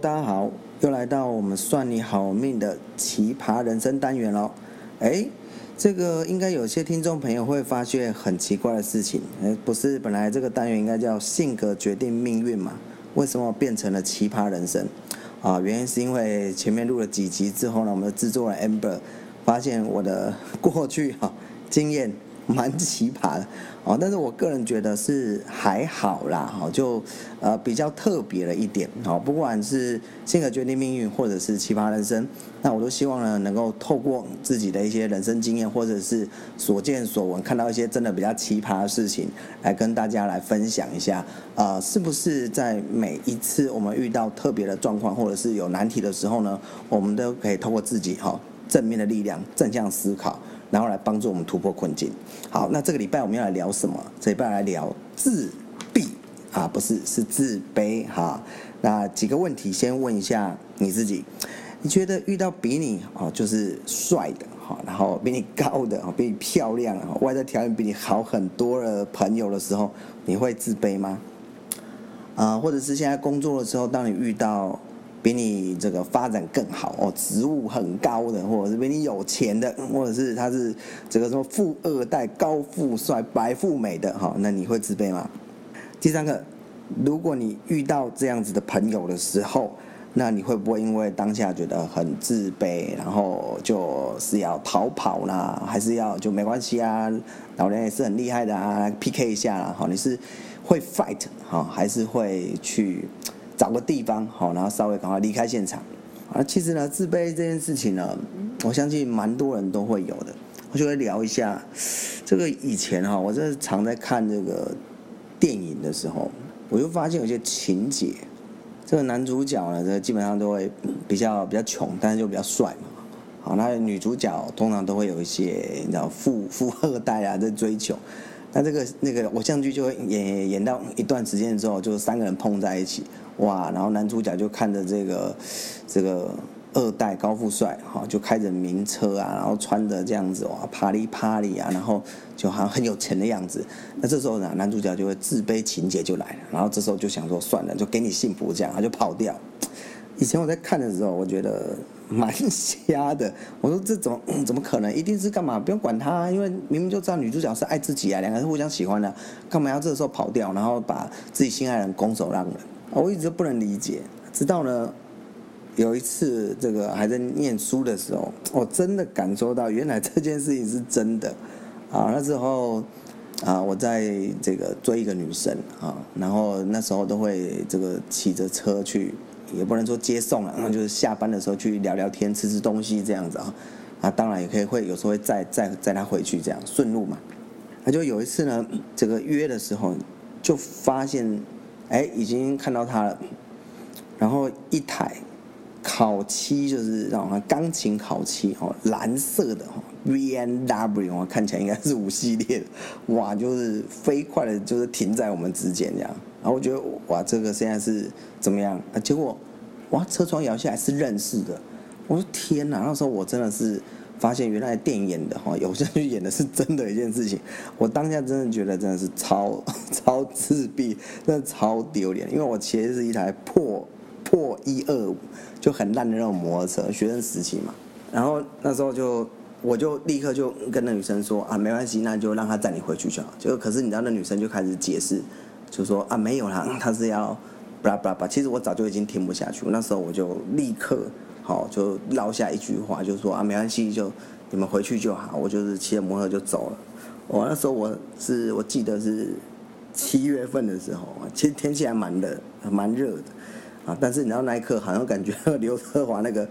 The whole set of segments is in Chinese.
大家好，又来到我们算你好命的奇葩人生单元喽。哎，这个应该有些听众朋友会发现很奇怪的事情，哎，不是本来这个单元应该叫性格决定命运嘛？为什么变成了奇葩人生？啊，原因是因为前面录了几集之后呢，我们制作人 Amber 发现我的过去哈经验。蛮奇葩的哦，但是我个人觉得是还好啦，哈，就呃比较特别了一点，哦，不管是性格决定命运，或者是奇葩人生，那我都希望呢，能够透过自己的一些人生经验，或者是所见所闻，看到一些真的比较奇葩的事情，来跟大家来分享一下，呃，是不是在每一次我们遇到特别的状况，或者是有难题的时候呢，我们都可以透过自己哈正面的力量，正向思考。然后来帮助我们突破困境。好，那这个礼拜我们要来聊什么？这礼拜来聊自闭啊，不是，是自卑哈。那几个问题，先问一下你自己：你觉得遇到比你啊就是帅的哈，然后比你高的，比你漂亮，外在条件比你好很多的朋友的时候，你会自卑吗？啊，或者是现在工作的时候，当你遇到比你这个发展更好哦，职务很高的，或者是比你有钱的，或者是他是这个什么富二代、高富帅、白富美的哈，那你会自卑吗？第三个，如果你遇到这样子的朋友的时候，那你会不会因为当下觉得很自卑，然后就是要逃跑啦，还是要就没关系啊？老娘也是很厉害的啊，PK 一下啦，好，你是会 fight 哈，还是会去？找个地方好，然后稍微赶快离开现场。啊，其实呢，自卑这件事情呢，我相信蛮多人都会有的。我就会聊一下这个以前哈，我这常在看这个电影的时候，我就发现有些情节，这个男主角呢，这基本上都会比较比较穷，但是就比较帅嘛。好，那女主角通常都会有一些你知道富富二代啊在追求。那这个那个偶像剧就会演演到一段时间之后，就三个人碰在一起，哇！然后男主角就看着这个这个二代高富帅，哈，就开着名车啊，然后穿着这样子哇，啪里啪里啊，然后就好像很有钱的样子。那这时候呢，男主角就会自卑情节就来了，然后这时候就想说算了，就给你幸福这样，他就跑掉。以前我在看的时候，我觉得。蛮 瞎的，我说这种怎么可能？一定是干嘛？不用管他，因为明明就知道女主角是爱自己啊，两个人互相喜欢的，干嘛要这时候跑掉，然后把自己心爱的人拱手让人？我一直不能理解。直到呢，有一次这个还在念书的时候，我真的感受到原来这件事情是真的啊。那时候啊，我在这个追一个女生啊，然后那时候都会这个骑着车去。也不能说接送了，那就是下班的时候去聊聊天、吃吃东西这样子啊，啊，当然也可以会有时候会载载载他回去这样顺路嘛。那就有一次呢，这个约的时候就发现，哎，已经看到他了，然后一台烤漆就是让我看钢琴烤漆哦，蓝色的哦，B N W 哦，看起来应该是五系列，哇，就是飞快的，就是停在我们之间这样。然后我觉得哇，这个现在是怎么样？啊，结果哇，车窗摇下来是认识的。我说天哪！那时候我真的是发现，原来电影演的哈，偶像剧演的是真的一件事情。我当下真的觉得真的是超 超自闭，真的超丢脸。因为我骑的是一台破破一二五，就很烂的那种摩托车，学生时期嘛。然后那时候就我就立刻就跟那女生说啊，没关系，那就让她载你回去就好。就可是你知道，那女生就开始解释。就说啊，没有啦，他是要，巴拉巴拉巴。其实我早就已经听不下去，那时候我就立刻好就撂下一句话，就说啊，没关系，就你们回去就好。我就是骑着摩托就走了。我那时候我是我记得是七月份的时候，其实天气还蛮热，蛮热的啊。但是你知道那一刻好像感觉刘德华那个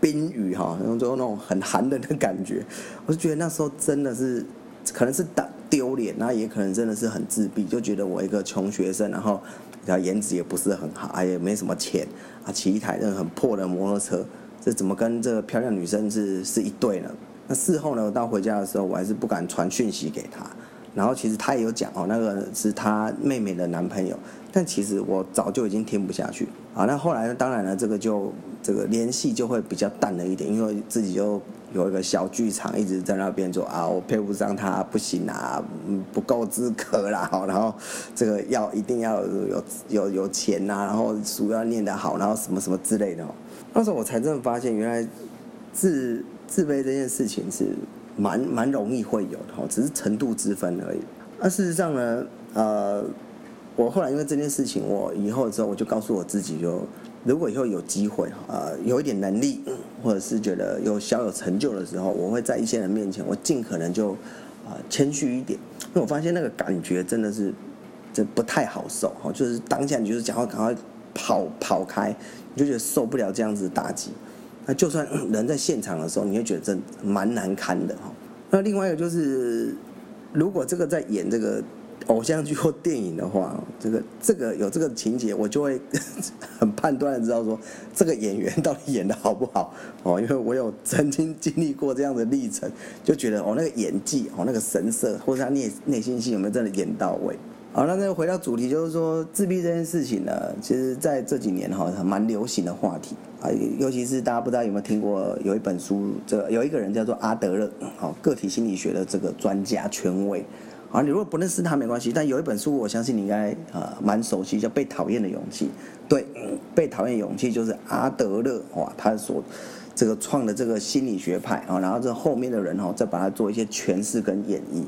冰雨哈，然后就那种很寒冷的感觉。我就觉得那时候真的是可能是打。丢脸，那也可能真的是很自闭，就觉得我一个穷学生，然后，然后颜值也不是很好，也没什么钱，啊，骑一台那个很破的摩托车，这怎么跟这个漂亮女生是是一对呢？那事后呢，我到回家的时候，我还是不敢传讯息给她，然后其实她也有讲哦，那个是她妹妹的男朋友，但其实我早就已经听不下去啊。那后来呢，当然了，这个就这个联系就会比较淡了一点，因为自己就有一个小剧场一直在那边说啊，我配不上他，不行啊，不够资格啦，然后这个要一定要有有有钱呐，然后书要念得好，然后什么什么之类的。那时候我才真的发现，原来自自卑这件事情是。蛮蛮容易会有的，只是程度之分而已。那事实上呢，呃，我后来因为这件事情，我以后之后我就告诉我自己，就如果以后有机会呃，有一点能力，或者是觉得有小有成就的时候，我会在一些人面前，我尽可能就啊谦虚一点，因为我发现那个感觉真的是这不太好受哈，就是当下你就是讲话赶快跑跑开，你就觉得受不了这样子的打击。那就算人在现场的时候，你会觉得真蛮难堪的哈。那另外一个就是，如果这个在演这个偶像剧或电影的话，这个这个有这个情节，我就会 很判断的知道说，这个演员到底演得好不好哦。因为我有曾经经历过这样的历程，就觉得哦那个演技哦那个神色，或者他内内心戏有没有真的演到位。好，那再回到主题，就是说自闭这件事情呢，其实在这几年哈，蛮流行的话题啊，尤其是大家不知道有没有听过，有一本书，这有一个人叫做阿德勒，好，个体心理学的这个专家权威，啊，你如果不认识他没关系，但有一本书，我相信你应该呃蛮熟悉，叫《被讨厌的勇气》，对，被讨厌勇气就是阿德勒哇，他所这个创的这个心理学派啊，然后这后面的人哈，再把它做一些诠释跟演绎，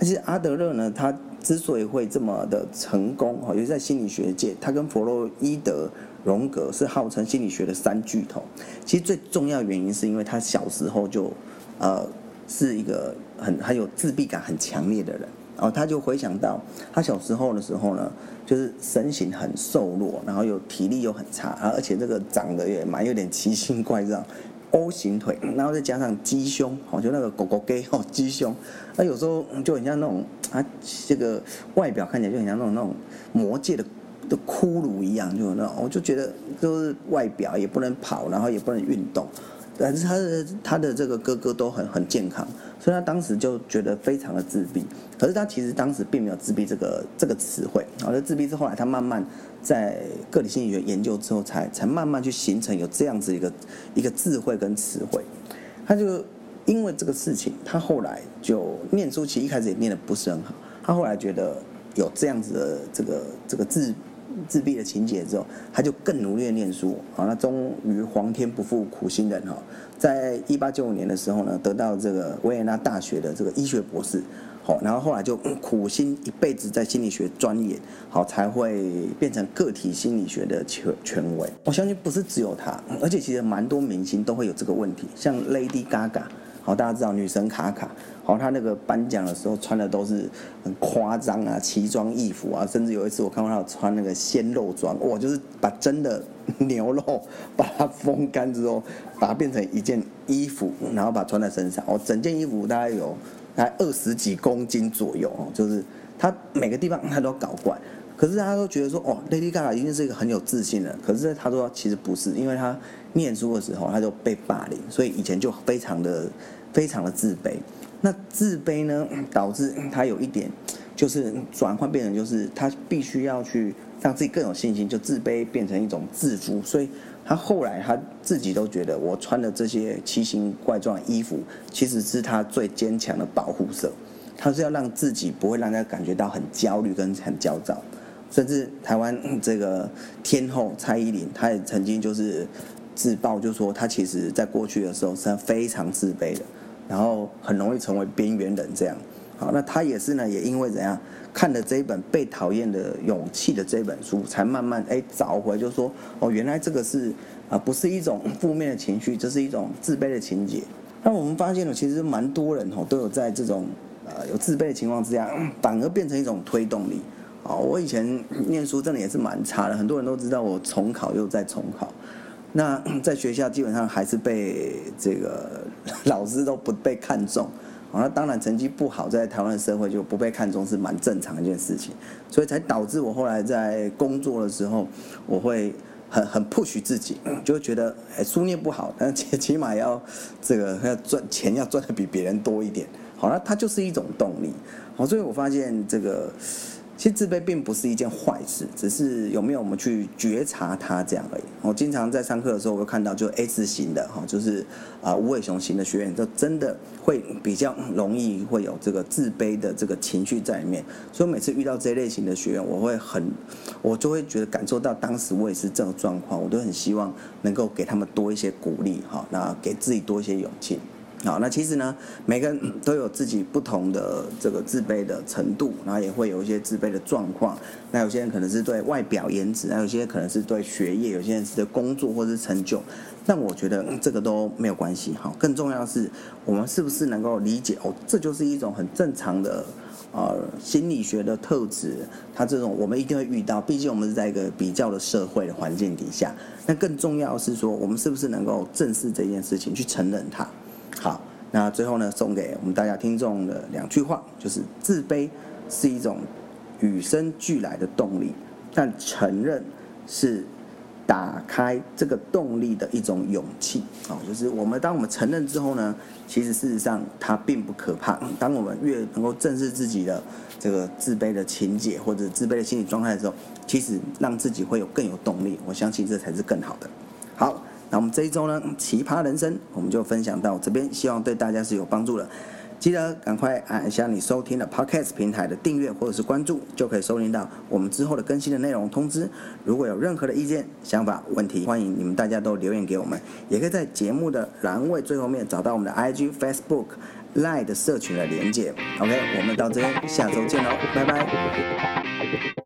而且阿德勒呢，他。之所以会这么的成功，哈，尤其在心理学界，他跟弗洛伊德、荣格是号称心理学的三巨头。其实最重要原因是因为他小时候就，呃，是一个很很有自闭感很强烈的人，然后他就回想到他小时候的时候呢，就是身形很瘦弱，然后又体力又很差，而且这个长得也蛮有点奇形怪状。O 型腿，然后再加上鸡胸，哦，就那个狗狗给哦，鸡胸，那有时候就很像那种啊，这个外表看起来就很像那种那种魔界的的骷髅一样，就那种，我就觉得就是外表也不能跑，然后也不能运动。但是他的他的这个哥哥都很很健康，所以他当时就觉得非常的自闭。可是他其实当时并没有自闭这个这个词汇，然后自闭是后来他慢慢在个体心理学研究之后才才慢慢去形成有这样子一个一个智慧跟词汇。他就因为这个事情，他后来就念书，其实一开始也念得不是很好。他后来觉得有这样子的这个这个自自闭的情节之后，他就更努力的念书，好，那终于皇天不负苦心人哈，在一八九五年的时候呢，得到这个维也纳大学的这个医学博士，好，然后后来就苦心一辈子在心理学钻研，好，才会变成个体心理学的权权威。我相信不是只有他，而且其实蛮多明星都会有这个问题，像 Lady Gaga。好，大家知道女神卡卡，好，他那个颁奖的时候穿的都是很夸张啊，奇装异服啊，甚至有一次我看到他穿那个鲜肉装，哇，就是把真的牛肉把它风干之后，把它变成一件衣服，然后把它穿在身上，哦，整件衣服大概有大概二十几公斤左右哦，就是他每个地方他都搞怪，可是大家都觉得说，哦，Lady Gaga 一定是一个很有自信的，可是他说其实不是，因为他念书的时候他就被霸凌，所以以前就非常的。非常的自卑，那自卑呢，导致他有一点，就是转换变成就是他必须要去让自己更有信心，就自卑变成一种自负，所以他后来他自己都觉得，我穿的这些奇形怪状衣服，其实是他最坚强的保护色，他是要让自己不会让人家感觉到很焦虑跟很焦躁，甚至台湾这个天后蔡依林，她也曾经就是自曝，就说她其实在过去的时候是非常自卑的。然后很容易成为边缘人，这样，好，那他也是呢，也因为怎样看了这一本《被讨厌的勇气》的这本书，才慢慢哎找回，就说哦，原来这个是啊，不是一种负面的情绪，这是一种自卑的情节。那我们发现了，其实蛮多人哦，都有在这种呃有自卑的情况之下，反而变成一种推动力。啊，我以前念书真的也是蛮差的，很多人都知道我重考又再重考。那在学校基本上还是被这个 老师都不被看重，好，那当然成绩不好，在台湾的社会就不被看重是蛮正常一件事情，所以才导致我后来在工作的时候，我会很很 push 自己，就觉得哎书念不好，但起 起码要这个要赚钱要赚的比别人多一点，好了，它就是一种动力。好，所以我发现这个。其实自卑并不是一件坏事，只是有没有我们去觉察它这样而已。我经常在上课的时候，我会看到就 S 型的哈，就是啊无尾熊型的学员，就真的会比较容易会有这个自卑的这个情绪在里面。所以每次遇到这类型的学员，我会很，我就会觉得感受到当时我也是这种状况，我都很希望能够给他们多一些鼓励哈，那给自己多一些勇气。好，那其实呢，每个人都有自己不同的这个自卑的程度，然后也会有一些自卑的状况。那有些人可能是对外表颜值，那有些人可能是对学业，有些人是对工作或是成就。但我觉得这个都没有关系。哈，更重要的是我们是不是能够理解哦，这就是一种很正常的呃心理学的特质。它这种我们一定会遇到，毕竟我们是在一个比较的社会的环境底下。那更重要的是说，我们是不是能够正视这件事情，去承认它。那最后呢，送给我们大家听众的两句话，就是自卑是一种与生俱来的动力，但承认是打开这个动力的一种勇气。好，就是我们当我们承认之后呢，其实事实上它并不可怕。当我们越能够正视自己的这个自卑的情节或者自卑的心理状态的时候，其实让自己会有更有动力。我相信这才是更好的。那我们这一周呢，奇葩人生我们就分享到这边，希望对大家是有帮助的。记得赶快按一下你收听的 Podcast 平台的订阅或者是关注，就可以收听到我们之后的更新的内容通知。如果有任何的意见、想法、问题，欢迎你们大家都留言给我们，也可以在节目的栏位最后面找到我们的 IG、Facebook、Line 的社群的连接。OK，我们到这边，下周见喽，拜拜。